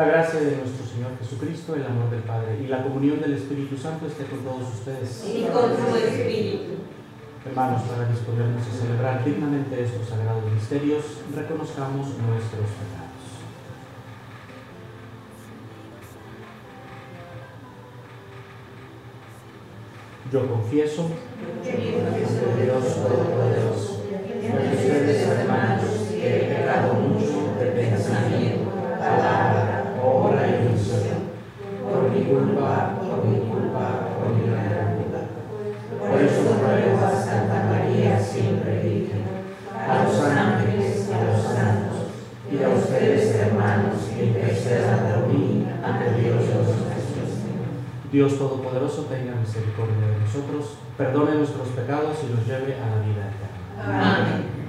La gracia de nuestro Señor Jesucristo, el amor del Padre y la comunión del Espíritu Santo esté con todos ustedes. Y con tu espíritu. Hermanos, para disponernos a celebrar dignamente estos sagrados misterios, reconozcamos nuestros pecados. Yo confieso ante Dios Todopoderoso Dios Todopoderoso tenga misericordia de nosotros, perdone nuestros pecados y nos lleve a la vida eterna. Amén.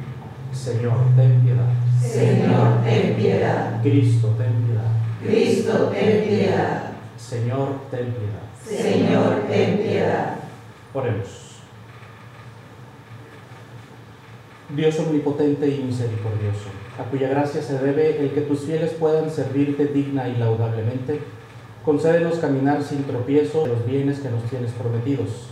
Señor, ten piedad. Señor, ten piedad. Cristo, ten piedad. Cristo, ten piedad. Señor, ten piedad. Señor, ten piedad. Oremos. Dios omnipotente y misericordioso, a cuya gracia se debe el que tus fieles puedan servirte digna y laudablemente, concédenos caminar sin tropiezo los bienes que nos tienes prometidos.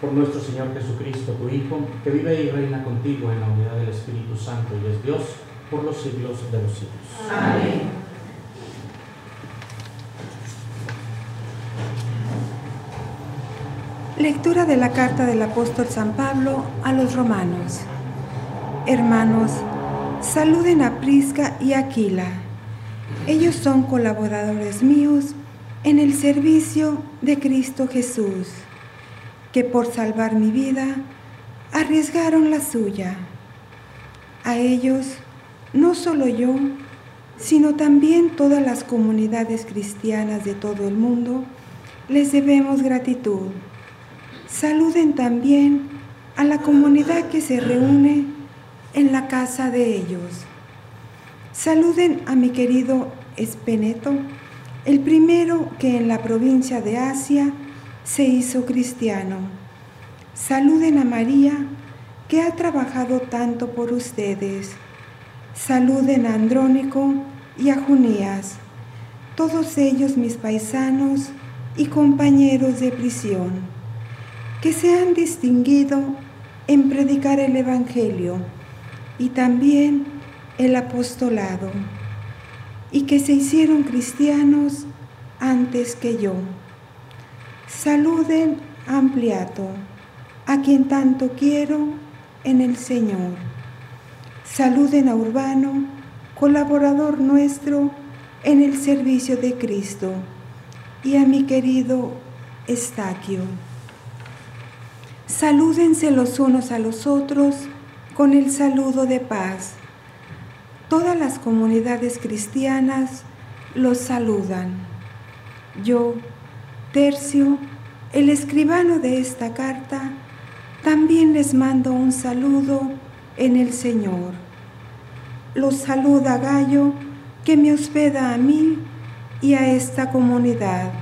Por nuestro Señor Jesucristo, tu Hijo, que vive y reina contigo en la unidad del Espíritu Santo y es Dios por los siglos de los siglos. Amén. Lectura de la carta del apóstol San Pablo a los romanos. Hermanos, saluden a Prisca y Aquila. Ellos son colaboradores míos en el servicio de Cristo Jesús, que por salvar mi vida arriesgaron la suya. A ellos, no solo yo, sino también todas las comunidades cristianas de todo el mundo, les debemos gratitud. Saluden también a la comunidad que se reúne en la casa de ellos. Saluden a mi querido Espeneto, el primero que en la provincia de Asia se hizo cristiano. Saluden a María, que ha trabajado tanto por ustedes. Saluden a Andrónico y a Junías, todos ellos mis paisanos y compañeros de prisión que se han distinguido en predicar el Evangelio y también el apostolado, y que se hicieron cristianos antes que yo. Saluden Ampliato, a quien tanto quiero en el Señor. Saluden a Urbano, colaborador nuestro en el servicio de Cristo, y a mi querido Estaquio. Salúdense los unos a los otros con el saludo de paz. Todas las comunidades cristianas los saludan. Yo, Tercio, el escribano de esta carta, también les mando un saludo en el Señor. Los saluda Gallo, que me hospeda a mí y a esta comunidad.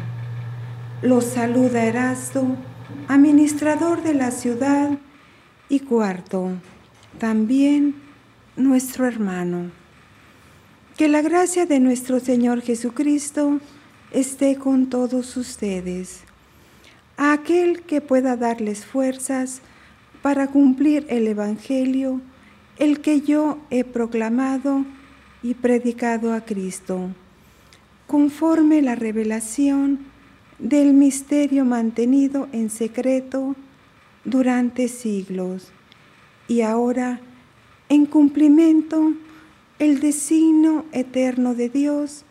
Los saluda Erasto, administrador de la ciudad, y cuarto, también nuestro hermano. Que la gracia de nuestro Señor Jesucristo esté con todos ustedes. A aquel que pueda darles fuerzas para cumplir el Evangelio, el que yo he proclamado y predicado a Cristo, conforme la revelación del misterio mantenido en secreto durante siglos, y ahora, en cumplimiento, el designio eterno de Dios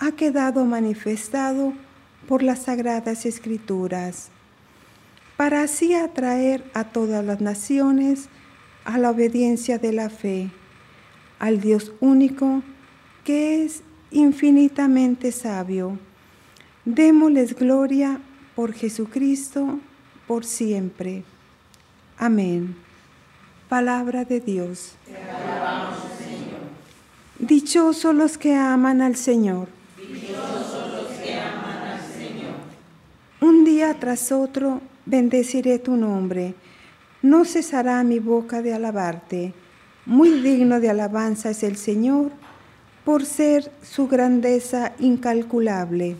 ha quedado manifestado por las sagradas escrituras, para así atraer a todas las naciones a la obediencia de la fe, al Dios único que es infinitamente sabio. Démosles gloria por Jesucristo, por siempre. Amén. Palabra de Dios. Dichosos los que aman al Señor. Dichosos los que aman al Señor. Un día tras otro bendeciré tu nombre. No cesará mi boca de alabarte. Muy digno de alabanza es el Señor por ser su grandeza incalculable.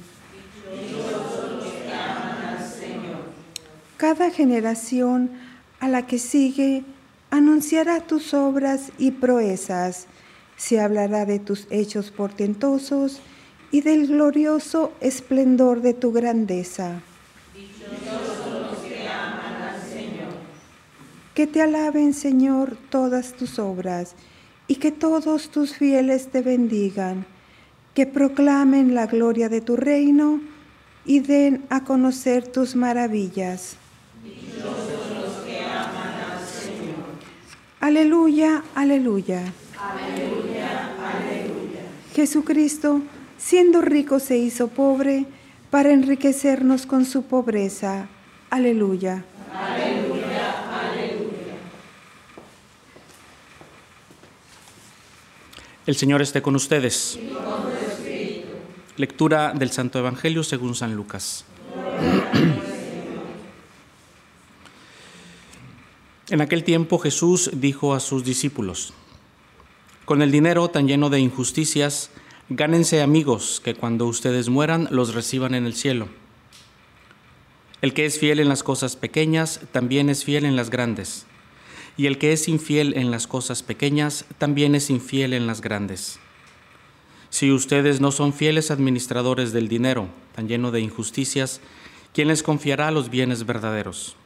Los que aman al Señor. Cada generación a la que sigue anunciará tus obras y proezas, se hablará de tus hechos portentosos y del glorioso esplendor de tu grandeza. Los que aman al Señor. Que te alaben, Señor, todas tus obras, y que todos tus fieles te bendigan, que proclamen la gloria de tu reino y den a conocer tus maravillas. Los que aman al Señor. Aleluya. Aleluya, aleluya. Jesucristo, siendo rico, se hizo pobre para enriquecernos con su pobreza. Aleluya. Aleluya, aleluya. El Señor esté con ustedes. Lectura del Santo Evangelio según San Lucas. En aquel tiempo Jesús dijo a sus discípulos, Con el dinero tan lleno de injusticias, gánense amigos que cuando ustedes mueran los reciban en el cielo. El que es fiel en las cosas pequeñas, también es fiel en las grandes. Y el que es infiel en las cosas pequeñas, también es infiel en las grandes. Si ustedes no son fieles administradores del dinero, tan lleno de injusticias, ¿quién les confiará los bienes verdaderos?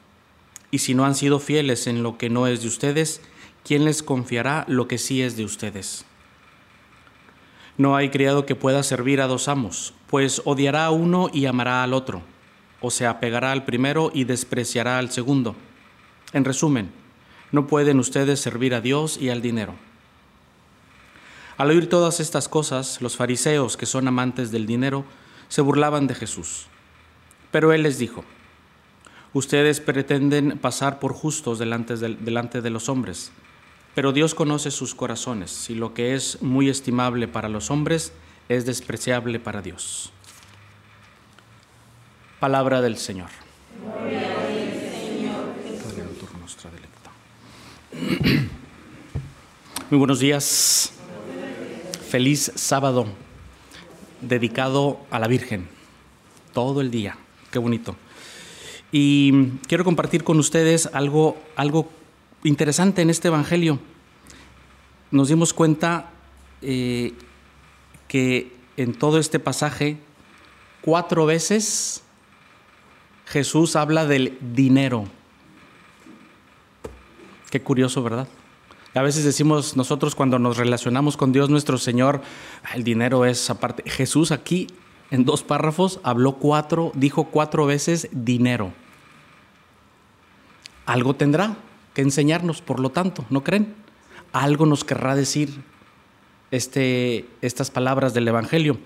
Y si no han sido fieles en lo que no es de ustedes, ¿quién les confiará lo que sí es de ustedes? No hay criado que pueda servir a dos amos, pues odiará a uno y amará al otro, o se apegará al primero y despreciará al segundo. En resumen, no pueden ustedes servir a Dios y al dinero. Al oír todas estas cosas, los fariseos, que son amantes del dinero, se burlaban de Jesús. Pero él les dijo, Ustedes pretenden pasar por justos delante de, delante de los hombres, pero Dios conoce sus corazones, y lo que es muy estimable para los hombres es despreciable para Dios. Palabra del Señor. Delecta. Muy buenos días. Feliz sábado dedicado a la Virgen. Todo el día. Qué bonito. Y quiero compartir con ustedes algo, algo interesante en este Evangelio. Nos dimos cuenta eh, que en todo este pasaje, cuatro veces Jesús habla del dinero. Qué curioso, ¿verdad? A veces decimos nosotros cuando nos relacionamos con Dios nuestro Señor, el dinero es aparte. Jesús aquí en dos párrafos habló cuatro, dijo cuatro veces dinero. Algo tendrá que enseñarnos, por lo tanto, ¿no creen? Algo nos querrá decir este, estas palabras del Evangelio.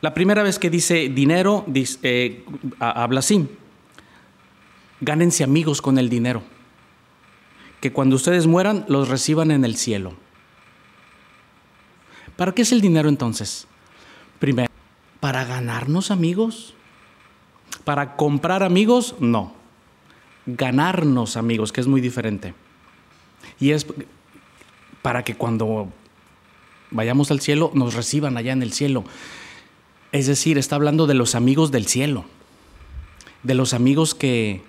La primera vez que dice dinero, dice, eh, habla así, gánense amigos con el dinero, que cuando ustedes mueran los reciban en el cielo. ¿Para qué es el dinero entonces? Primero, ¿Para ganarnos amigos? ¿Para comprar amigos? No. Ganarnos amigos, que es muy diferente. Y es para que cuando vayamos al cielo nos reciban allá en el cielo. Es decir, está hablando de los amigos del cielo, de los amigos que,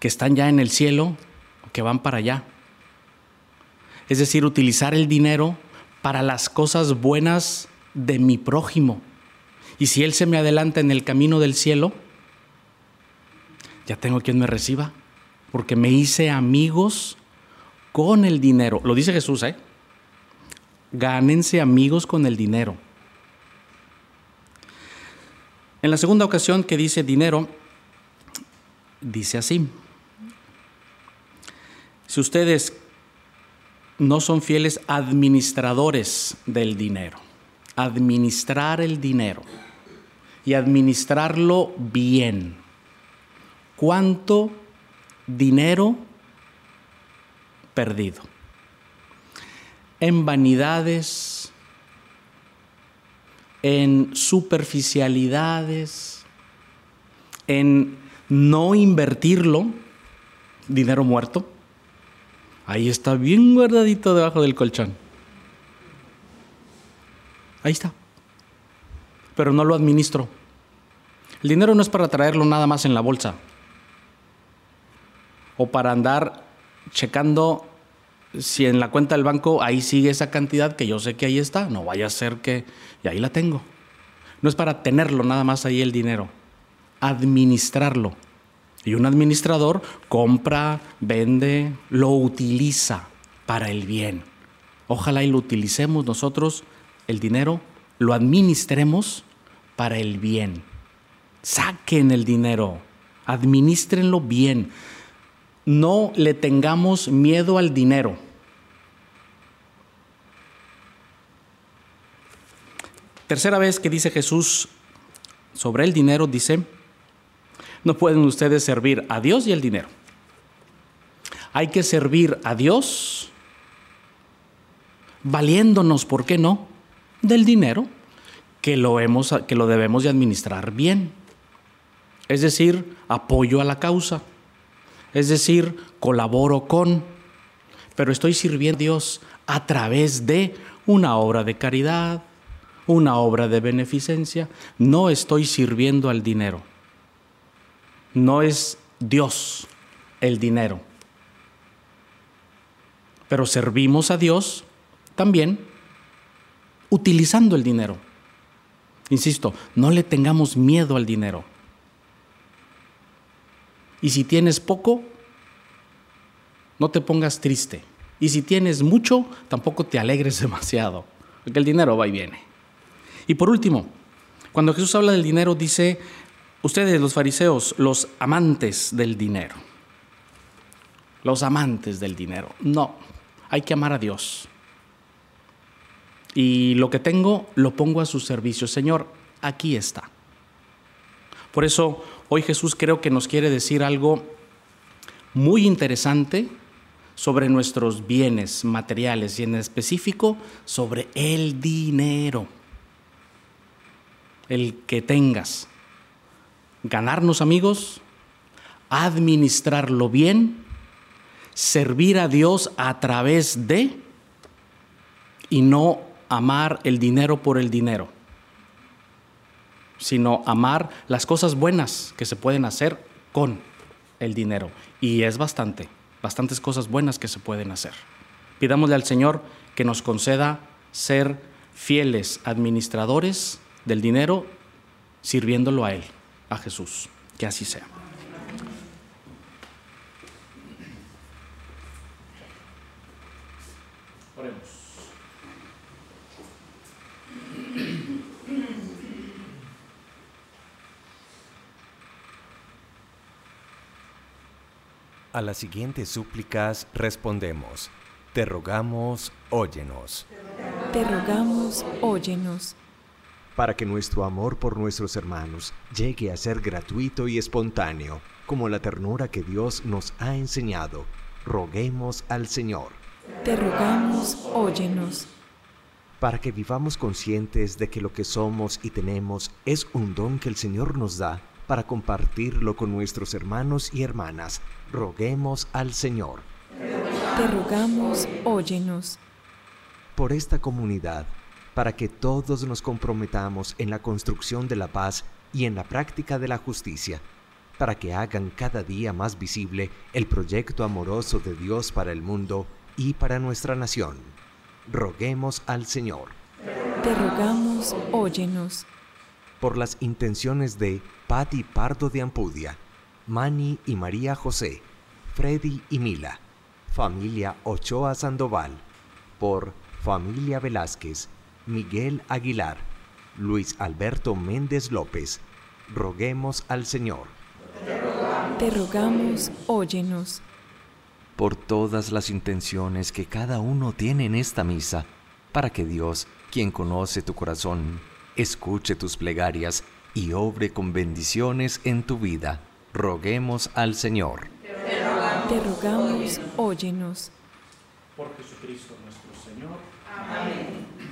que están ya en el cielo, que van para allá. Es decir, utilizar el dinero para las cosas buenas de mi prójimo. Y si Él se me adelanta en el camino del cielo, ya tengo quien me reciba, porque me hice amigos con el dinero. Lo dice Jesús, ¿eh? Gánense amigos con el dinero. En la segunda ocasión que dice dinero, dice así. Si ustedes no son fieles administradores del dinero, administrar el dinero y administrarlo bien. ¿Cuánto dinero perdido? En vanidades, en superficialidades, en no invertirlo, dinero muerto. Ahí está bien guardadito debajo del colchón. Ahí está. Pero no lo administro. El dinero no es para traerlo nada más en la bolsa. O para andar checando si en la cuenta del banco ahí sigue esa cantidad que yo sé que ahí está. No vaya a ser que... Y ahí la tengo. No es para tenerlo nada más ahí el dinero. Administrarlo. Y un administrador compra, vende, lo utiliza para el bien. Ojalá y lo utilicemos nosotros, el dinero, lo administremos para el bien. Saquen el dinero, administrenlo bien. No le tengamos miedo al dinero. Tercera vez que dice Jesús sobre el dinero, dice, no pueden ustedes servir a Dios y el dinero. Hay que servir a Dios valiéndonos, ¿por qué no?, del dinero que lo, hemos, que lo debemos de administrar bien. Es decir, apoyo a la causa. Es decir, colaboro con, pero estoy sirviendo a Dios a través de una obra de caridad, una obra de beneficencia. No estoy sirviendo al dinero. No es Dios el dinero. Pero servimos a Dios también utilizando el dinero. Insisto, no le tengamos miedo al dinero. Y si tienes poco, no te pongas triste. Y si tienes mucho, tampoco te alegres demasiado, porque el dinero va y viene. Y por último, cuando Jesús habla del dinero, dice, ustedes los fariseos, los amantes del dinero. Los amantes del dinero. No, hay que amar a Dios. Y lo que tengo lo pongo a su servicio. Señor, aquí está. Por eso hoy Jesús creo que nos quiere decir algo muy interesante sobre nuestros bienes materiales y en específico sobre el dinero. El que tengas. Ganarnos amigos, administrarlo bien, servir a Dios a través de y no amar el dinero por el dinero, sino amar las cosas buenas que se pueden hacer con el dinero. Y es bastante, bastantes cosas buenas que se pueden hacer. Pidámosle al Señor que nos conceda ser fieles administradores del dinero, sirviéndolo a Él, a Jesús. Que así sea. A las siguientes súplicas respondemos, te rogamos, óyenos. Te rogamos, óyenos. Para que nuestro amor por nuestros hermanos llegue a ser gratuito y espontáneo, como la ternura que Dios nos ha enseñado, roguemos al Señor. Te rogamos, óyenos. para que vivamos conscientes de que lo que somos y tenemos es un don que el Señor nos da para compartirlo con nuestros hermanos y hermanas. Roguemos al Señor. Te rogamos, óyenos. Por esta comunidad, para que todos nos comprometamos en la construcción de la paz y en la práctica de la justicia, para que hagan cada día más visible el proyecto amoroso de Dios para el mundo y para nuestra nación. Roguemos al Señor. Te rogamos, óyenos. Por las intenciones de Patti Pardo de Ampudia, Mani y María José, Freddy y Mila, familia Ochoa Sandoval, por familia Velázquez, Miguel Aguilar, Luis Alberto Méndez López, roguemos al Señor. Te rogamos, óyenos. Por todas las intenciones que cada uno tiene en esta misa, para que Dios, quien conoce tu corazón, escuche tus plegarias y obre con bendiciones en tu vida. Roguemos al Señor. Te rogamos, óyenos. Por Jesucristo nuestro Señor. Amén.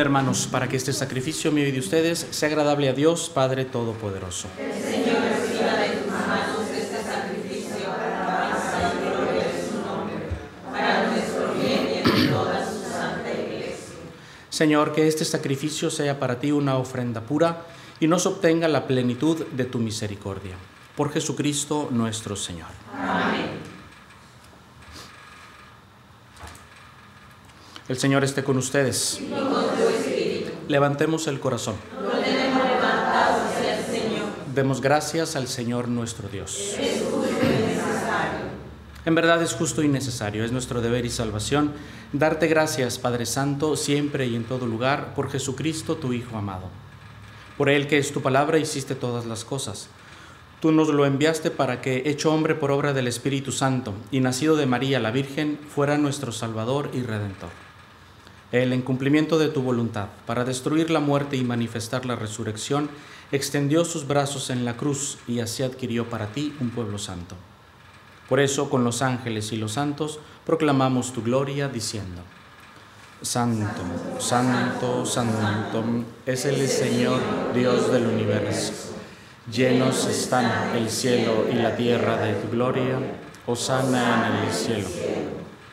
Hermanos, para que este sacrificio mío y de ustedes sea agradable a Dios, Padre Todopoderoso. Señor, que este sacrificio sea para ti una ofrenda pura y nos obtenga la plenitud de tu misericordia. Por Jesucristo nuestro Señor. El Señor esté con ustedes. Levantemos el corazón. Demos gracias al Señor nuestro Dios. En verdad es justo y necesario, es nuestro deber y salvación darte gracias, Padre Santo, siempre y en todo lugar, por Jesucristo, tu Hijo amado. Por Él que es tu palabra hiciste todas las cosas. Tú nos lo enviaste para que, hecho hombre por obra del Espíritu Santo y nacido de María la Virgen, fuera nuestro Salvador y Redentor. Él, en cumplimiento de tu voluntad, para destruir la muerte y manifestar la resurrección, extendió sus brazos en la cruz y así adquirió para ti un pueblo santo. Por eso, con los ángeles y los santos, proclamamos tu gloria diciendo, Santo, Santo, Santo, es el Señor Dios del universo. Llenos están el cielo y la tierra de tu gloria. Osana en el cielo.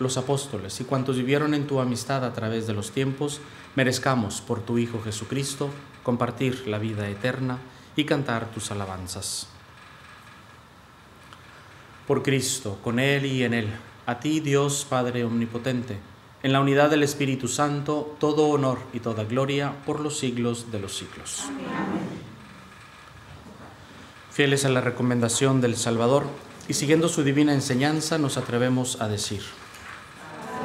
los apóstoles y cuantos vivieron en tu amistad a través de los tiempos, merezcamos por tu Hijo Jesucristo compartir la vida eterna y cantar tus alabanzas. Por Cristo, con Él y en Él, a ti Dios Padre Omnipotente, en la unidad del Espíritu Santo, todo honor y toda gloria por los siglos de los siglos. Fieles a la recomendación del Salvador y siguiendo su divina enseñanza, nos atrevemos a decir,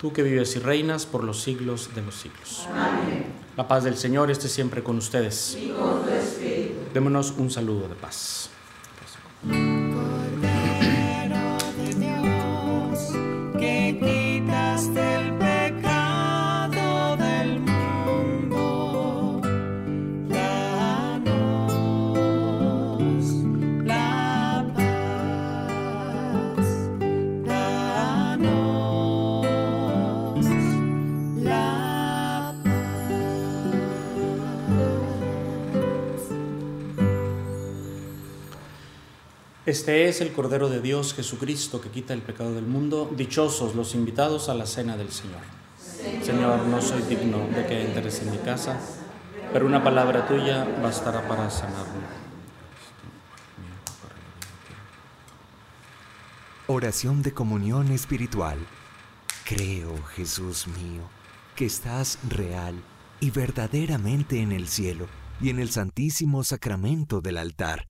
tú que vives y reinas por los siglos de los siglos. Amén. La paz del Señor esté siempre con ustedes. Y con tu espíritu. Démonos un saludo de paz. Este es el Cordero de Dios Jesucristo que quita el pecado del mundo. Dichosos los invitados a la cena del Señor. Señor, no soy digno de que entres en mi casa, pero una palabra tuya bastará para sanarme. Oración de comunión espiritual. Creo, Jesús mío, que estás real y verdaderamente en el cielo y en el santísimo sacramento del altar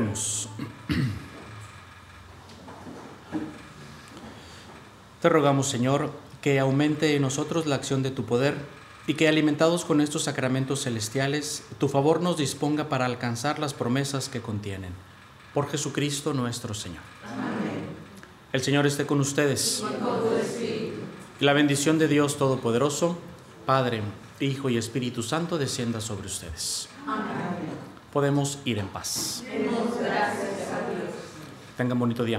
Oremos. Te rogamos, Señor, que aumente en nosotros la acción de tu poder y que alimentados con estos sacramentos celestiales, tu favor nos disponga para alcanzar las promesas que contienen. Por Jesucristo nuestro Señor. El Señor esté con ustedes. Y la bendición de Dios Todopoderoso, Padre, Hijo y Espíritu Santo, descienda sobre ustedes. Podemos ir en paz. Tengan bonito día.